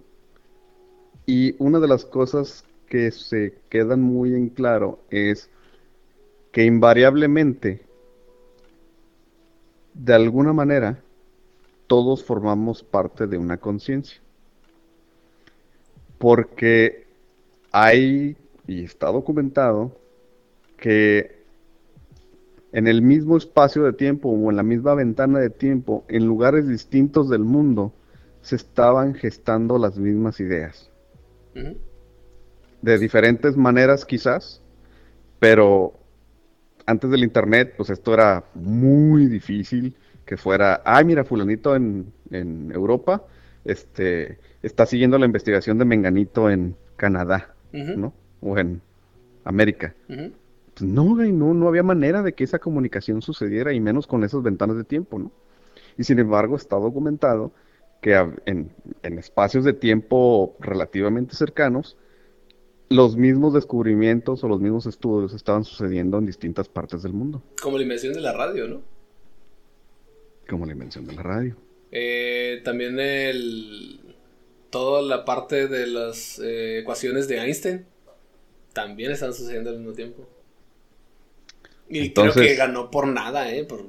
Y una de las cosas que se quedan muy en claro es que invariablemente, de alguna manera, todos formamos parte de una conciencia. Porque hay, y está documentado, que en el mismo espacio de tiempo o en la misma ventana de tiempo, en lugares distintos del mundo, se estaban gestando las mismas ideas. De diferentes maneras quizás, pero antes del internet, pues esto era muy difícil que fuera, ay, mira, fulanito en, en Europa, este, está siguiendo la investigación de Menganito en Canadá, ¿no? O en América. No, no, no había manera de que esa comunicación sucediera, y menos con esas ventanas de tiempo, ¿no? Y sin embargo está documentado que en, en espacios de tiempo relativamente cercanos, los mismos descubrimientos o los mismos estudios estaban sucediendo en distintas partes del mundo. Como la invención de la radio, ¿no? Como la invención de la radio. Eh, también el toda la parte de las eh, ecuaciones de Einstein también están sucediendo al mismo tiempo. Y creo que ganó por nada, ¿eh? Por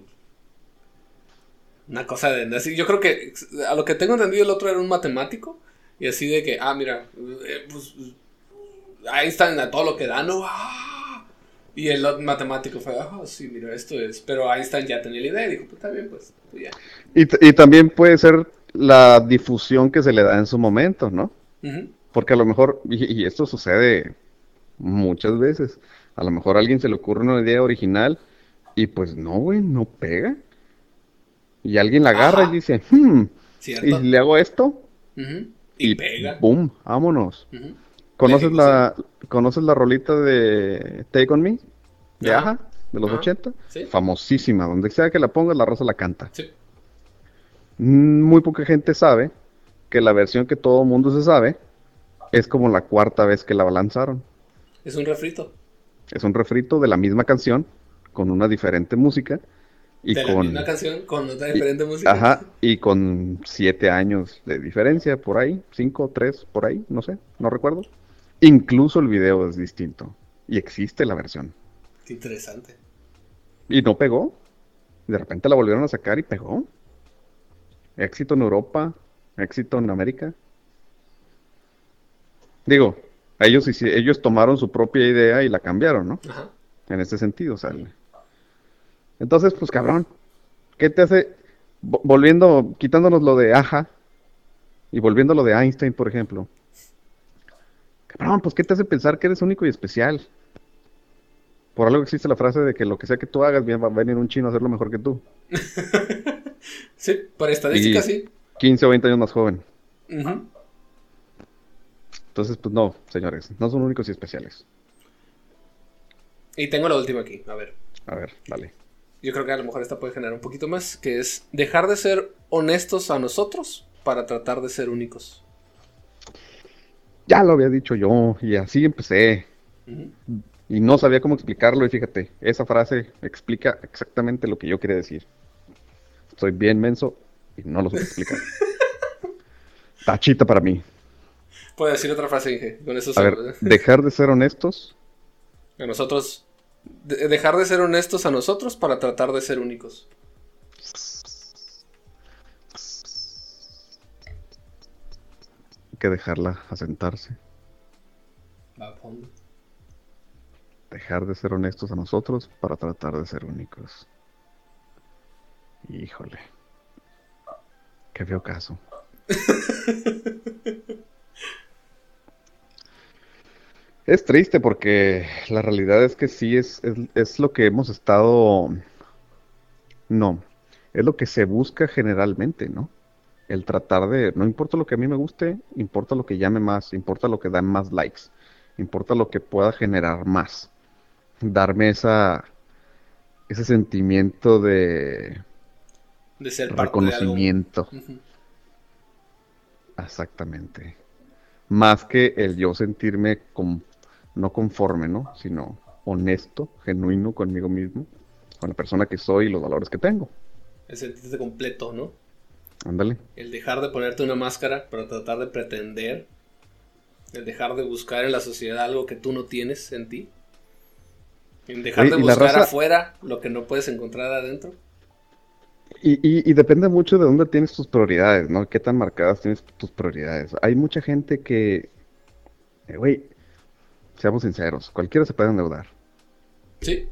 una cosa de... Así, yo creo que a lo que tengo entendido el otro era un matemático. Y así de que, ah, mira, eh, pues Einstein a todo lo que da, ¿no? ¡Ah! Y el matemático fue, ah, sí, mira, esto es. Pero Einstein ya tenía la idea y dijo, pues está bien, pues, pues ya. Y, y, también puede ser la difusión que se le da en su momento, ¿no? Porque a lo mejor, y, esto sucede muchas veces, a lo mejor a alguien se le ocurre una idea original y pues no, güey, no pega. Y alguien la agarra y dice, hmm, ¿y le hago esto? y, pega. ¡Bum! Vámonos. ¿Conoces la, ¿Conoces la rolita de Take On Me? De Aja, de los 80. Famosísima. Donde sea que la pongas, la rosa la canta. Muy poca gente sabe que la versión que todo mundo se sabe es como la cuarta vez que la lanzaron. Es un refrito. Es un refrito de la misma canción con una diferente música. Y de con, la misma canción con otra diferente música. Ajá, y con siete años de diferencia, por ahí, cinco, tres, por ahí, no sé, no recuerdo. Incluso el video es distinto. Y existe la versión. Qué interesante. Y no pegó. De repente la volvieron a sacar y pegó. Éxito en Europa, éxito en América. Digo, ellos, ellos tomaron su propia idea y la cambiaron, ¿no? Ajá. En ese sentido, sale. Entonces, pues cabrón, ¿qué te hace? Volviendo, quitándonos lo de Aja y volviendo lo de Einstein, por ejemplo. Cabrón, pues ¿qué te hace pensar que eres único y especial? Por algo existe la frase de que lo que sea que tú hagas, va a venir un chino a hacerlo mejor que tú. *laughs* sí, por estadística sí. 15 o 20 años más joven. Entonces, pues no, señores, no son únicos y especiales. Y tengo la última aquí, a ver. A ver, dale. Yo creo que a lo mejor esta puede generar un poquito más, que es dejar de ser honestos a nosotros para tratar de ser únicos ya lo había dicho yo y así empecé. Y no sabía cómo explicarlo y fíjate, esa frase explica exactamente lo que yo quería decir. Soy bien menso y no lo sé explicar. *laughs* Tachita para mí. Puedo decir otra frase, Inge. Con eso a ver, dejar de ser honestos. A nosotros. dejar de ser honestos a nosotros para tratar de ser únicos. que dejarla asentarse. Dejar de ser honestos a nosotros para tratar de ser únicos. Híjole. Qué feo caso. *laughs* es triste porque la realidad es que sí es, es, es lo que hemos estado... No, es lo que se busca generalmente, ¿no? el tratar de, no importa lo que a mí me guste, importa lo que llame más, importa lo que da más likes, importa lo que pueda generar más. Darme esa, ese sentimiento de, de ser reconocimiento. Exactamente. Más que el yo sentirme no conforme, ¿no? Sino honesto, genuino conmigo mismo, con la persona que soy y los valores que tengo. El sentirte completo, ¿no? Ándale. El dejar de ponerte una máscara para tratar de pretender. El dejar de buscar en la sociedad algo que tú no tienes en ti. En dejar de buscar afuera lo que no puedes encontrar adentro. Y, y, depende mucho de dónde tienes tus prioridades, ¿no? Qué tan marcadas tienes tus prioridades. Hay mucha gente que, eh, güey, seamos sinceros, cualquiera se puede endeudar. Sí.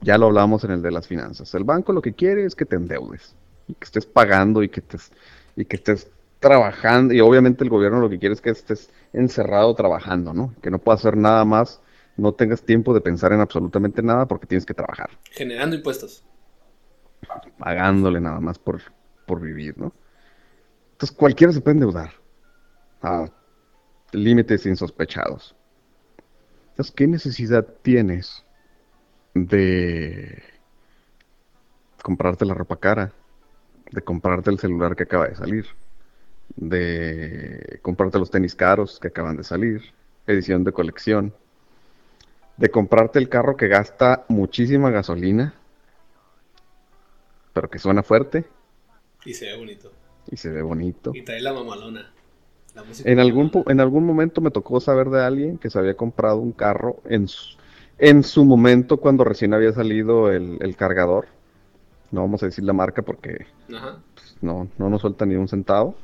Ya lo hablamos en el de las finanzas. El banco lo que quiere es que te endeudes y que estés pagando y que estés y que estés trabajando y obviamente el gobierno lo que quiere es que estés encerrado trabajando, ¿no? Que no puedas hacer nada más, no tengas tiempo de pensar en absolutamente nada porque tienes que trabajar. Generando impuestos. Pagándole nada más por, por vivir, ¿no? Entonces cualquiera se puede endeudar a límites insospechados. ¿Qué necesidad tienes de comprarte la ropa cara? De comprarte el celular que acaba de salir? de comprarte los tenis caros que acaban de salir, edición de colección, de comprarte el carro que gasta muchísima gasolina, pero que suena fuerte. Y se ve bonito. Y se ve bonito. Y trae la mamalona. En, algún, en algún momento me tocó saber de alguien que se había comprado un carro en su, en su momento cuando recién había salido el, cargador. No vamos a decir la marca porque pues, no, no nos suelta ni un centavo.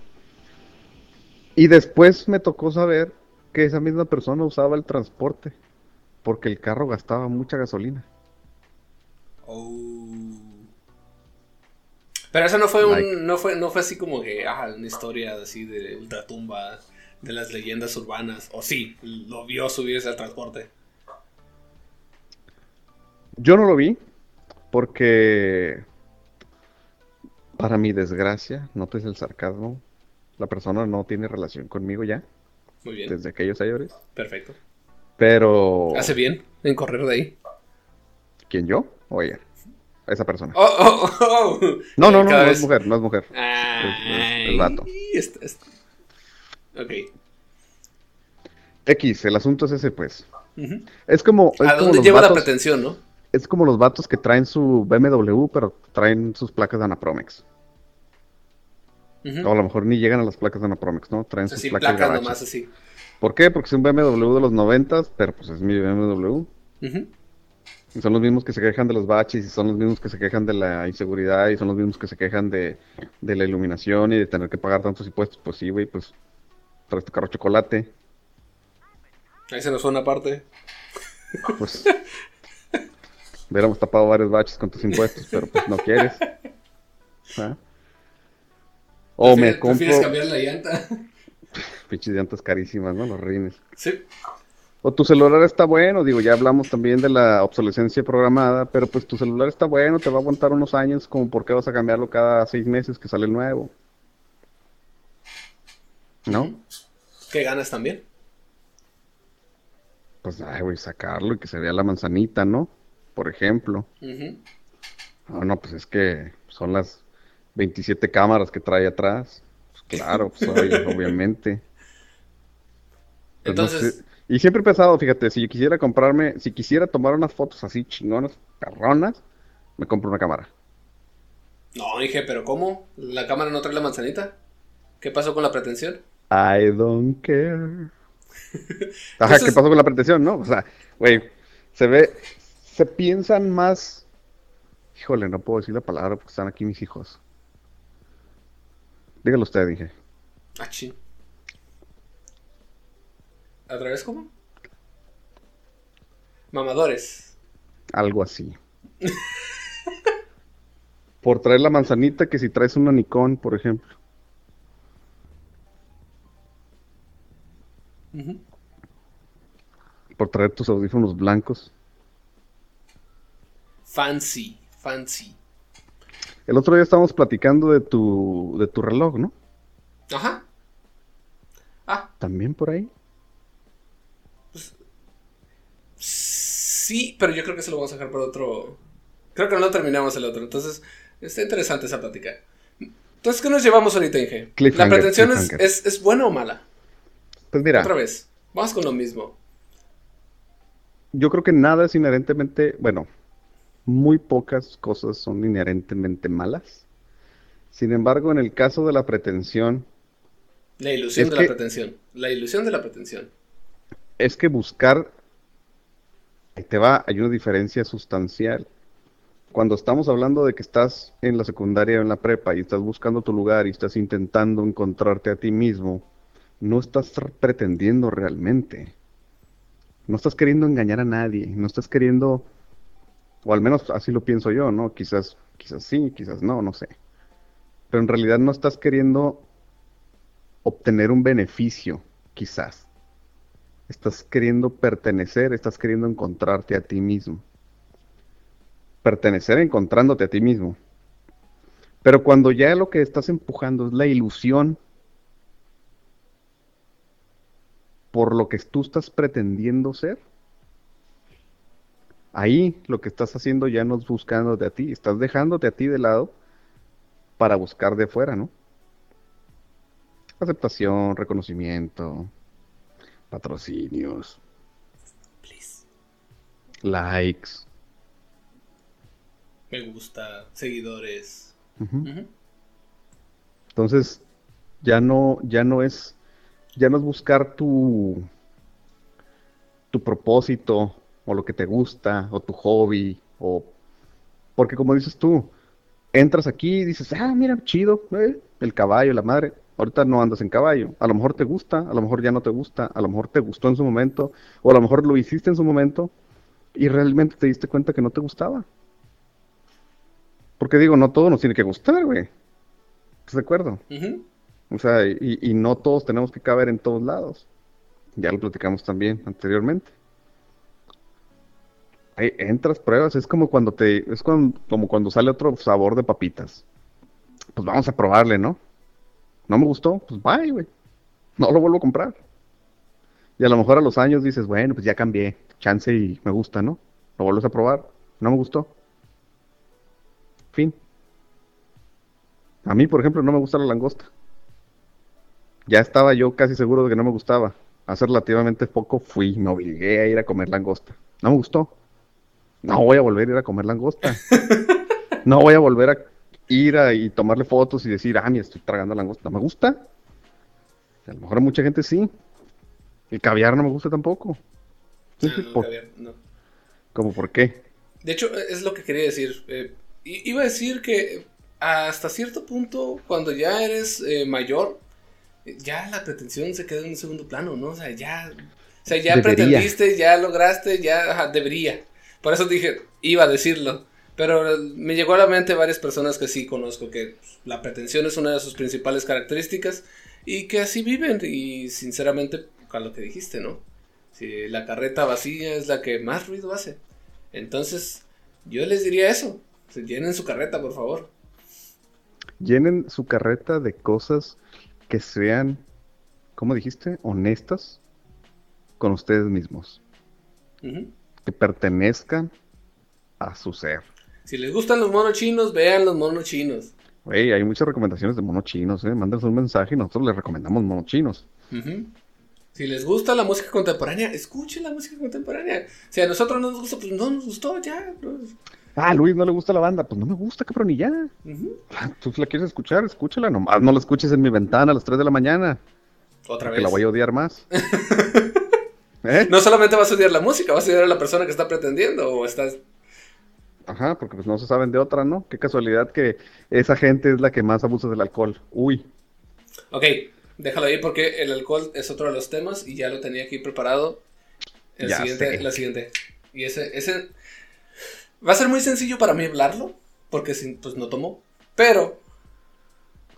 Y después me tocó saber que esa misma persona usaba el transporte porque el carro gastaba mucha gasolina. Oh. Pero eso no fue un, no fue, no fue así como que, ah, una historia así de ultratumba, de las leyendas urbanas. O sí, lo vio subirse al transporte. Yo no lo vi, porque para mi desgracia, notes el sarcasmo, la persona no tiene relación conmigo ya. Muy bien. Desde aquellos años. Perfecto. Pero. Hace bien en correr de ahí. ¿Quién yo? Oye, esa persona. Oh, oh, oh, no, no, no, no es mujer, no es mujer. es, el vato. Ok. X, el asunto es ese, pues. Es como. ¿A dónde lleva la pretensión, no? Es como los vatos que traen su BMW, pero traen sus placas de Anapromex. O a lo mejor ni llegan a las placas de Anapromex, ¿no? Traen sus placas, placas nomás así. ¿Por qué? Porque es un BMW de los 90, pero pues es mi BMW. Y son los mismos que se quejan de los baches, y son los mismos que se quejan de la inseguridad, y son los mismos que se quejan de, de la iluminación y de tener que pagar tantos impuestos. Pues sí, güey, pues traes tu carro chocolate. Ahí se nos fue una parte. Pues hubiéramos tapado varios baches con tus impuestos, pero pues no quieres. ¿Ah? O me compro. ¿Prefieres cambiar la llanta? *laughs* Pinches llantas carísimas, ¿no? Los rines. Sí. O tu celular está bueno, digo, ya hablamos también de la obsolescencia programada, pero pues tu celular está bueno, te va a aguantar unos años, como por qué vas a cambiarlo cada seis meses que sale el nuevo. ¿No? ¿Qué ganas también? Pues, ay, güey, sacarlo y que se vea la manzanita, ¿no? Por ejemplo. No, no, pues es que son las 27 cámaras que trae atrás. Pues claro, pues, *laughs* obviamente. Pues, Entonces... Y siempre he pensado, fíjate, si yo quisiera comprarme, si quisiera tomar unas fotos así chingonas, carronas, me compro una cámara. No, dije, pero ¿cómo? ¿La cámara no trae la manzanita? ¿Qué pasó con la pretensión? I don't care. *laughs* Ajá, ¿qué pasó con la pretensión, no? O sea, güey, se ve, se piensan más. Híjole, no puedo decir la palabra porque están aquí mis hijos. Dígalo usted, dije. Ah, sí. ¿A través cómo? Mamadores. Algo así. *laughs* por traer la manzanita que si traes una Nikon, por ejemplo. Por traer tus audífonos blancos. Fancy, fancy. El otro día estábamos platicando de tu, de tu reloj, ¿no? Ajá. Ah. ¿También por ahí? Pues, sí, pero yo creo que se lo vamos a dejar para otro. Creo que no terminamos el otro. Entonces, está interesante esa plática. Entonces, ¿qué nos llevamos ahorita, Inge? ¿La pretensión es, es, es, buena o mala? Pues mira. Otra vez. Vamos con lo mismo. Yo creo que nada es inherentemente. Bueno, muy pocas cosas son inherentemente malas. Sin embargo, en el caso de la pretensión... La ilusión de la pretensión. La ilusión de la pretensión. Es que buscar ahí te va, hay una diferencia sustancial. Cuando estamos hablando de que estás en la secundaria o en la prepa y estás buscando tu lugar y estás intentando encontrarte a ti mismo, no estás pretendiendo realmente. No estás queriendo engañar a nadie, no estás queriendo, o al menos así lo pienso yo, ¿no? Quizás, quizás sí, quizás no, no sé. Pero en realidad no estás queriendo obtener un beneficio, quizás. Estás queriendo pertenecer, estás queriendo encontrarte a ti mismo. Pertenecer encontrándote a ti mismo. Pero cuando ya lo que estás empujando es la ilusión por lo que tú estás pretendiendo ser, ahí lo que estás haciendo ya no es buscándote a ti, estás dejándote a ti de lado para buscar de fuera, ¿no? Aceptación, reconocimiento, patrocinios, likes. Me gusta, seguidores. Entonces, ya no, ya no es, ya no es buscar tu, tu propósito, o lo que te gusta, o tu hobby, o porque como dices tú, entras aquí y dices, ah, mira, chido, eh, el caballo, la madre. Ahorita no andas en caballo. A lo mejor te gusta, a lo mejor ya no te gusta, a lo mejor te gustó en su momento, o a lo mejor lo hiciste en su momento y realmente te diste cuenta que no te gustaba. Porque digo, no todo nos tiene que gustar, güey. ¿Estás de acuerdo? O sea, y, y, no todos tenemos que caber en todos lados. Ya lo platicamos también anteriormente. Ahí entras, pruebas, es como cuando te, es como cuando sale otro sabor de papitas. Pues vamos a probarle, ¿no? No me gustó, pues bye, güey. No lo vuelvo a comprar. Y a lo mejor a los años dices, bueno, pues ya cambié, chance y me gusta, ¿no? Lo vuelves a probar, no me gustó. Fin. A mí, por ejemplo, no me gusta la langosta. Ya estaba yo casi seguro de que no me gustaba. Hace relativamente poco fui, me obligué a ir a comer langosta. No me gustó. No voy a volver a ir a comer langosta. *laughs* No voy a volver a ir a, y tomarle fotos y decir, ah, mira, estoy tragando langosta. ¿Me gusta? A lo mejor a mucha gente sí. El caviar no me gusta tampoco. ¿Cómo por qué? De hecho, es lo que quería decir. Eh, iba a decir que hasta cierto punto, cuando ya eres eh, mayor, ya la pretensión se queda en un segundo plano, ¿no? O sea, ya, o sea, ya pretendiste, ya lograste, ya debería. Por eso dije, iba a decirlo. Pero me llegó a la mente varias personas que sí conozco, que la pretensión es una de sus principales características y que así viven. Y sinceramente, con lo que dijiste, ¿no? Si la carreta vacía es la que más ruido hace. Entonces, yo les diría eso. Se llenen su carreta, por favor. Llenen su carreta de cosas que sean, ¿cómo dijiste? Honestas con ustedes mismos que pertenezcan a su ser. Si les gustan los monos chinos, vean los monos chinos. Güey, hay muchas recomendaciones de monos chinos, ¿eh? Mándenos un mensaje y nosotros les recomendamos monos chinos. Si les gusta la música contemporánea, escuchen la música contemporánea. Si a nosotros no nos gusta, pues no nos gustó, ya. Ah, a Luis no le gusta la banda, pues no me gusta, cabrón, y ya. *laughs* Tú la quieres escuchar, escúchala nomás. No la escuches en mi ventana a las 3 de la mañana. Otra vez. Que la voy a odiar más. *laughs* ¿Eh? No solamente vas a odiar la música, vas a odiar a la persona que está pretendiendo o estás... Ajá, porque pues no se saben de otra, ¿no? Qué casualidad que esa gente es la que más abusa del alcohol. Uy. Ok, déjalo ahí porque el alcohol es otro de los temas y ya lo tenía aquí preparado. El siguiente, la siguiente. Y ese, ese va a ser muy sencillo para mí hablarlo, porque pues no tomo, pero...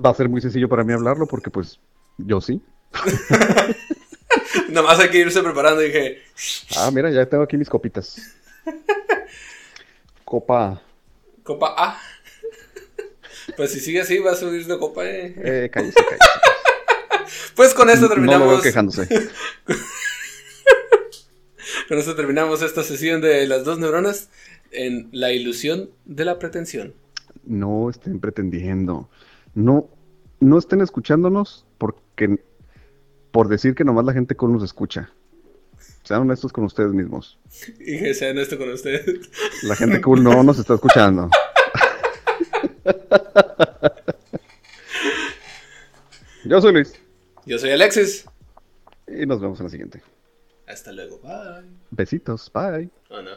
Va a ser muy sencillo para mí hablarlo porque pues yo sí. *laughs* Nada más hay que irse preparando. Y dije. Ah, mira, ya tengo aquí mis copitas. *laughs* Copa. Copa A. *laughs* Pues si sigue así, va a subir de copa E. Eh, cállese, cállese. *laughs* Pues con esto terminamos. No lo veo quejándose. *laughs* con esto terminamos esta sesión de las dos neuronas en la ilusión de la pretensión. No estén pretendiendo. No, no estén escuchándonos porque por decir que nomás la gente cool nos escucha. Sean honestos con ustedes mismos. Y que sean honestos con ustedes. La gente cool no nos está escuchando. *laughs* Yo soy Luis. Yo soy Alexis. Y nos vemos en la siguiente. Hasta luego. Bye. Besitos, bye. Oh, no.